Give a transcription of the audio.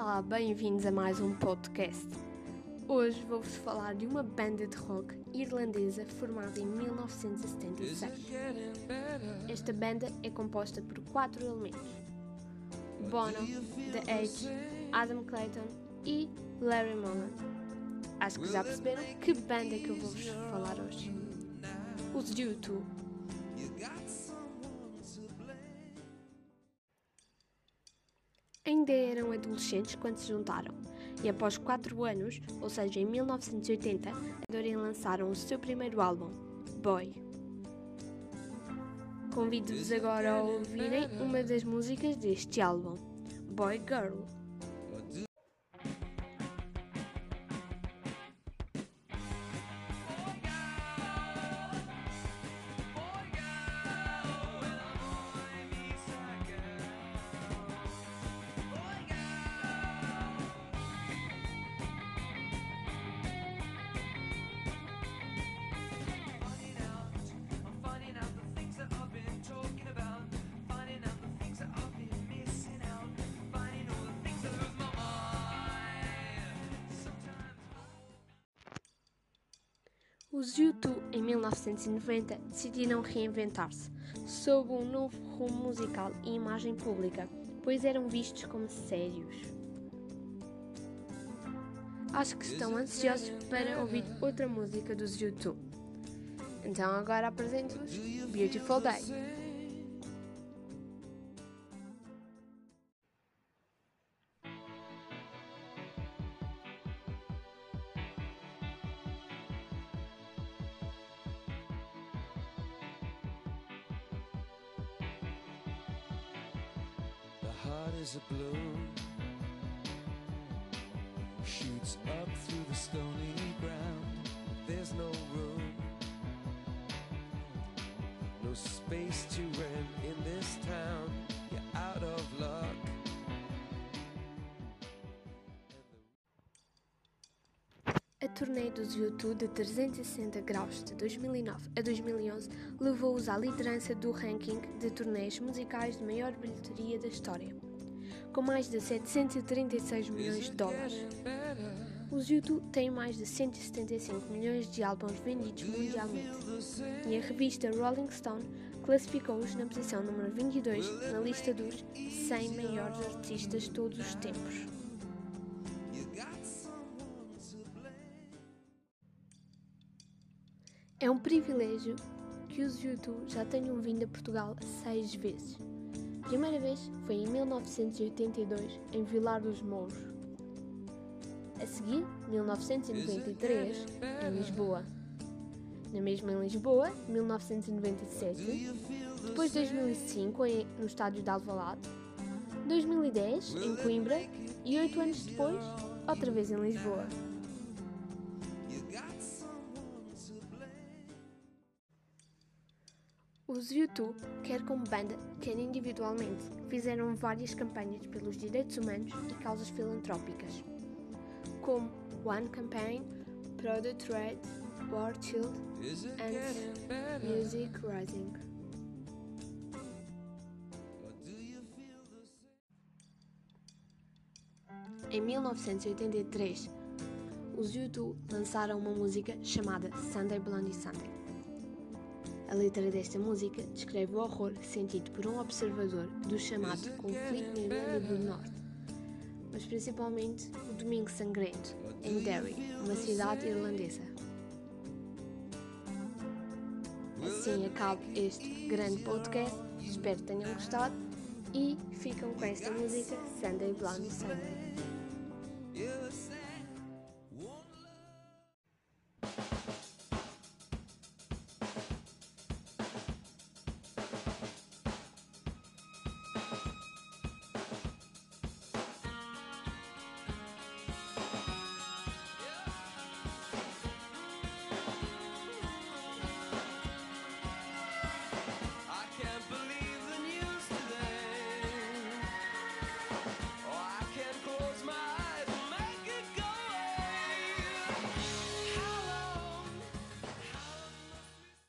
Olá, bem-vindos a mais um podcast. Hoje vou-vos falar de uma banda de rock irlandesa formada em 1976. Esta banda é composta por quatro elementos: Bono, The Edge, Adam Clayton e Larry Mullen. Acho que já perceberam que banda que eu vou-vos falar hoje. Os U2. Ainda eram adolescentes quando se juntaram, e após 4 anos, ou seja, em 1980, a lançaram o seu primeiro álbum, Boy. Convido-vos agora a ouvirem uma das músicas deste álbum, Boy Girl. Os U2, em 1990, decidiram reinventar-se, sob um novo rumo musical e imagem pública, pois eram vistos como sérios. Acho que estão ansiosos para ouvir outra música dos U2. Então agora apresento-vos Beautiful Day. Heart is a balloon, shoots up through the stony ground. There's no room, no space to turnê dos U2 de 360 graus de 2009 a 2011 levou-os à liderança do ranking de turnês musicais de maior bilheteria da história, com mais de 736 milhões de dólares. Os U2 têm mais de 175 milhões de álbuns vendidos mundialmente, e a revista Rolling Stone classificou-os na posição número 22 na lista dos 100 maiores artistas de todos os tempos. É um privilégio que os YouTube já tenham vindo a Portugal seis vezes. A primeira vez foi em 1982, em Vilar dos Mouros. A seguir, 1993, em Lisboa. Na mesma em Lisboa, 1997. Depois 2005, em- no estádio de Alvalade. 2010, em Coimbra. E oito anos depois, outra vez em Lisboa. Os U2, quer como banda, quer individualmente, fizeram várias campanhas pelos direitos humanos e causas filantrópicas, como One Campaign, Pro the Threat, War it and? Music Rising. Em 1983, os U2 lançaram uma música chamada Sunday Blondie Sunday. A letra desta música descreve o horror sentido por um observador do chamado conflito na Irlanda do Norte, mas principalmente o Domingo Sangrento, em Derry, uma cidade irlandesa. Assim acaba este grande podcast, espero que tenham gostado e ficam com esta música Sunday Blondie Sunday.